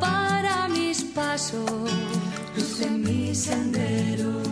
Para mis pasos, mi sendero.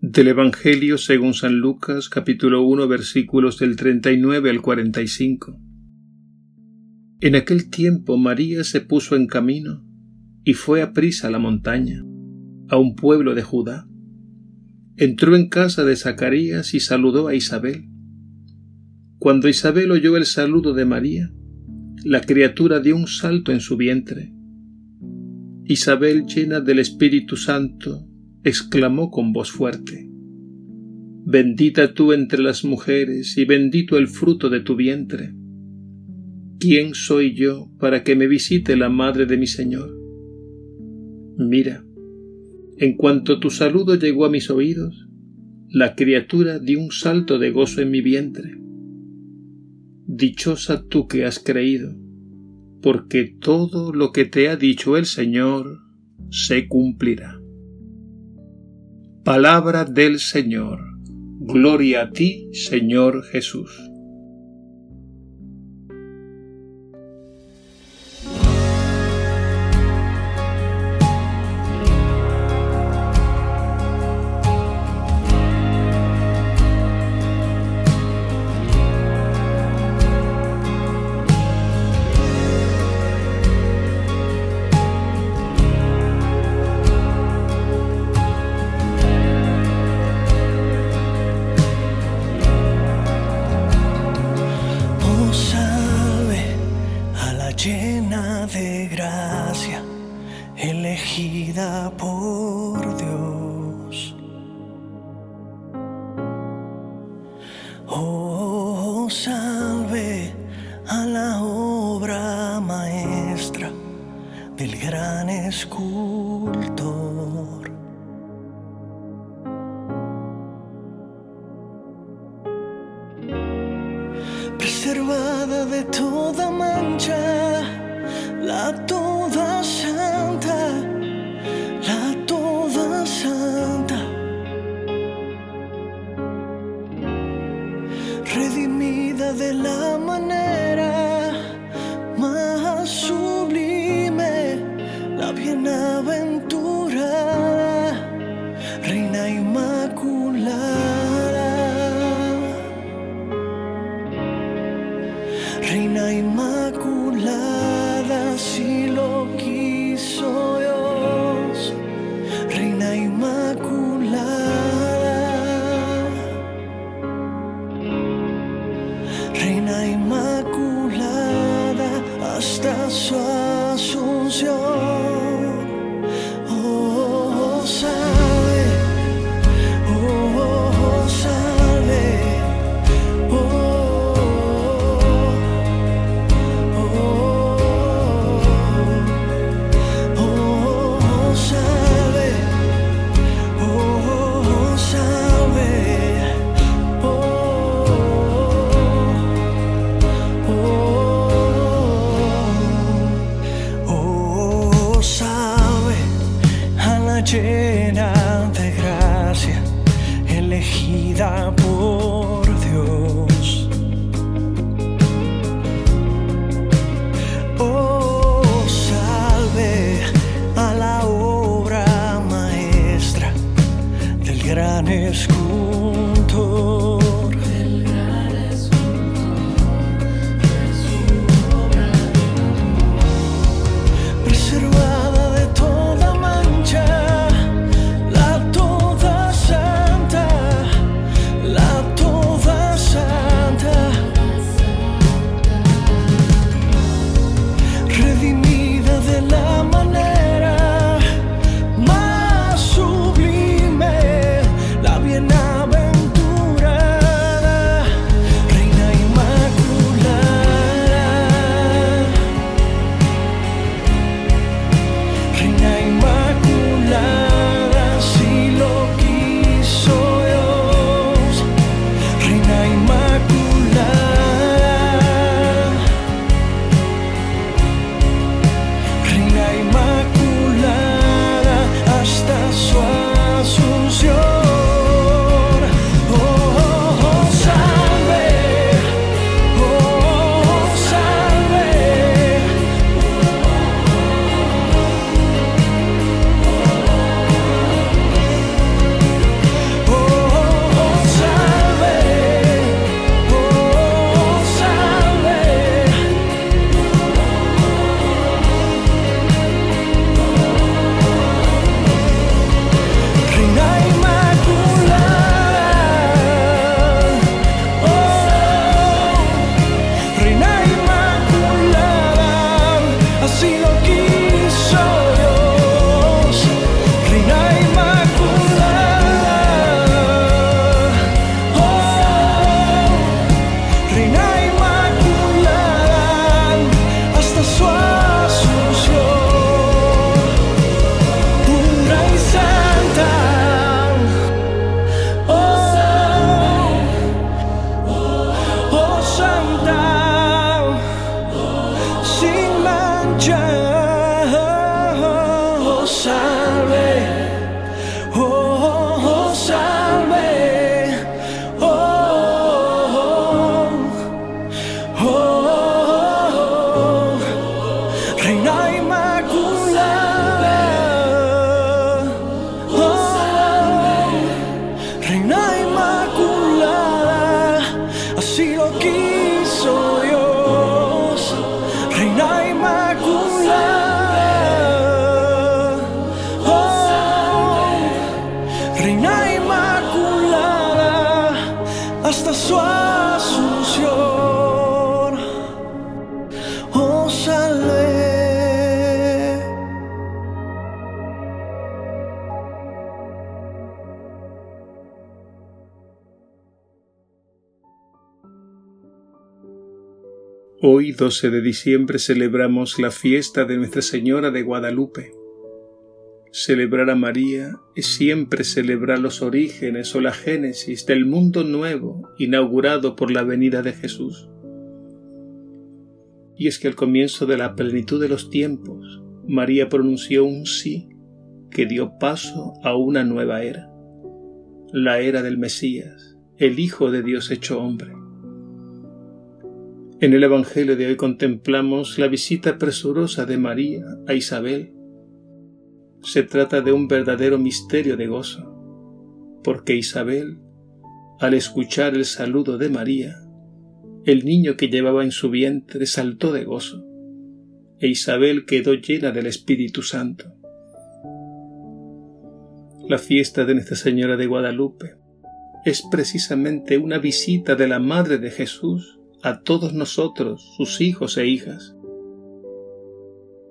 Del Evangelio según San Lucas capítulo 1 versículos del 39 al 45. En aquel tiempo María se puso en camino y fue a prisa a la montaña, a un pueblo de Judá. Entró en casa de Zacarías y saludó a Isabel. Cuando Isabel oyó el saludo de María, la criatura dio un salto en su vientre. Isabel, llena del Espíritu Santo, exclamó con voz fuerte, Bendita tú entre las mujeres y bendito el fruto de tu vientre. ¿Quién soy yo para que me visite la madre de mi Señor? Mira, en cuanto tu saludo llegó a mis oídos, la criatura dio un salto de gozo en mi vientre. Dichosa tú que has creído, porque todo lo que te ha dicho el Señor se cumplirá. Palabra del Señor. Gloria a ti, Señor Jesús. Por Dios. Oh, salve a la obra maestra del gran escultor. Preservada de toda mancha, la toda Reina Inmaculada hasta su asunción. 心满卷落霞 Hoy, 12 de diciembre, celebramos la fiesta de Nuestra Señora de Guadalupe. Celebrar a María es siempre celebrar los orígenes o la génesis del mundo nuevo inaugurado por la venida de Jesús. Y es que al comienzo de la plenitud de los tiempos, María pronunció un sí que dio paso a una nueva era, la era del Mesías, el Hijo de Dios hecho hombre. En el Evangelio de hoy contemplamos la visita presurosa de María a Isabel. Se trata de un verdadero misterio de gozo, porque Isabel, al escuchar el saludo de María, el niño que llevaba en su vientre saltó de gozo, e Isabel quedó llena del Espíritu Santo. La fiesta de Nuestra Señora de Guadalupe es precisamente una visita de la Madre de Jesús a todos nosotros, sus hijos e hijas.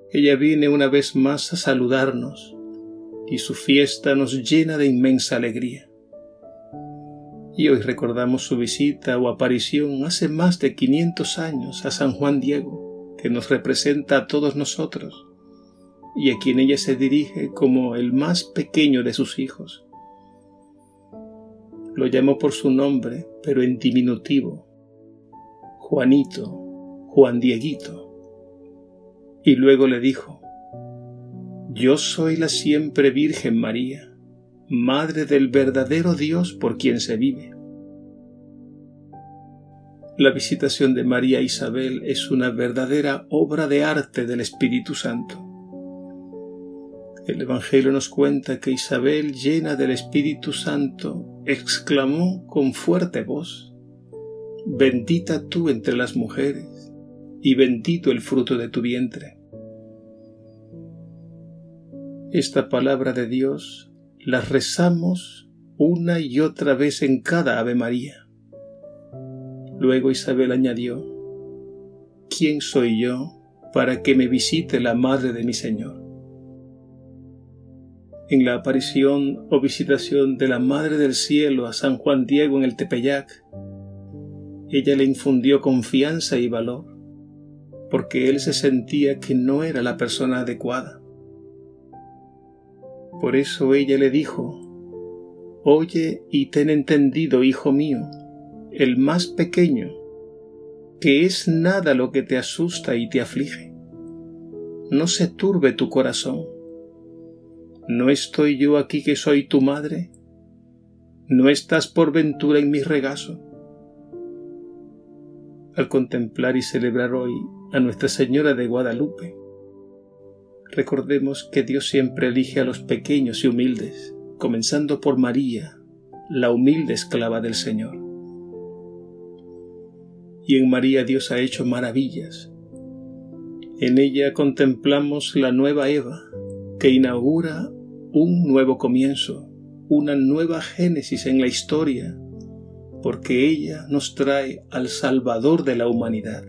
Ella viene una vez más a saludarnos y su fiesta nos llena de inmensa alegría. Y hoy recordamos su visita o aparición hace más de 500 años a San Juan Diego, que nos representa a todos nosotros y a quien ella se dirige como el más pequeño de sus hijos. Lo llamó por su nombre, pero en diminutivo, Juanito, Juan Dieguito. Y luego le dijo, Yo soy la siempre Virgen María, Madre del verdadero Dios por quien se vive. La visitación de María Isabel es una verdadera obra de arte del Espíritu Santo. El Evangelio nos cuenta que Isabel, llena del Espíritu Santo, exclamó con fuerte voz, bendita tú entre las mujeres, y bendito el fruto de tu vientre. Esta palabra de Dios la rezamos una y otra vez en cada Ave María. Luego Isabel añadió, ¿quién soy yo para que me visite la Madre de mi Señor? En la aparición o visitación de la Madre del Cielo a San Juan Diego en el Tepeyac, ella le infundió confianza y valor, porque él se sentía que no era la persona adecuada. Por eso ella le dijo, Oye y ten entendido, hijo mío, el más pequeño, que es nada lo que te asusta y te aflige. No se turbe tu corazón. ¿No estoy yo aquí que soy tu madre? ¿No estás por ventura en mi regazo? Al contemplar y celebrar hoy a Nuestra Señora de Guadalupe. Recordemos que Dios siempre elige a los pequeños y humildes, comenzando por María, la humilde esclava del Señor. Y en María Dios ha hecho maravillas. En ella contemplamos la nueva Eva, que inaugura un nuevo comienzo, una nueva génesis en la historia porque ella nos trae al Salvador de la humanidad.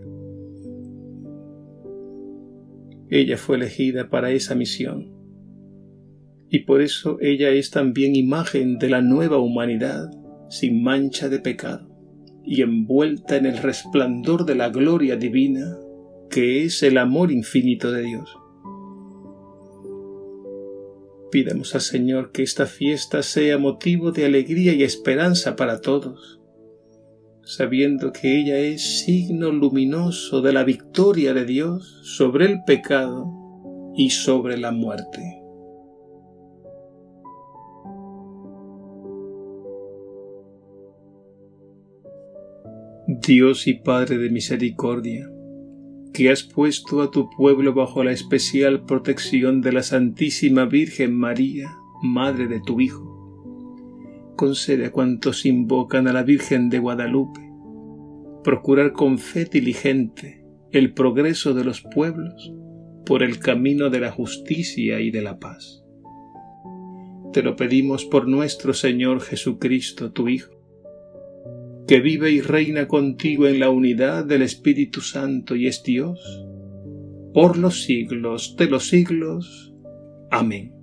Ella fue elegida para esa misión y por eso ella es también imagen de la nueva humanidad sin mancha de pecado y envuelta en el resplandor de la gloria divina que es el amor infinito de Dios. Pidamos al Señor que esta fiesta sea motivo de alegría y esperanza para todos sabiendo que ella es signo luminoso de la victoria de Dios sobre el pecado y sobre la muerte. Dios y Padre de misericordia, que has puesto a tu pueblo bajo la especial protección de la Santísima Virgen María, Madre de tu Hijo, concede a cuantos invocan a la Virgen de Guadalupe procurar con fe diligente el progreso de los pueblos por el camino de la justicia y de la paz. Te lo pedimos por nuestro Señor Jesucristo, tu Hijo, que vive y reina contigo en la unidad del Espíritu Santo y es Dios, por los siglos de los siglos. Amén.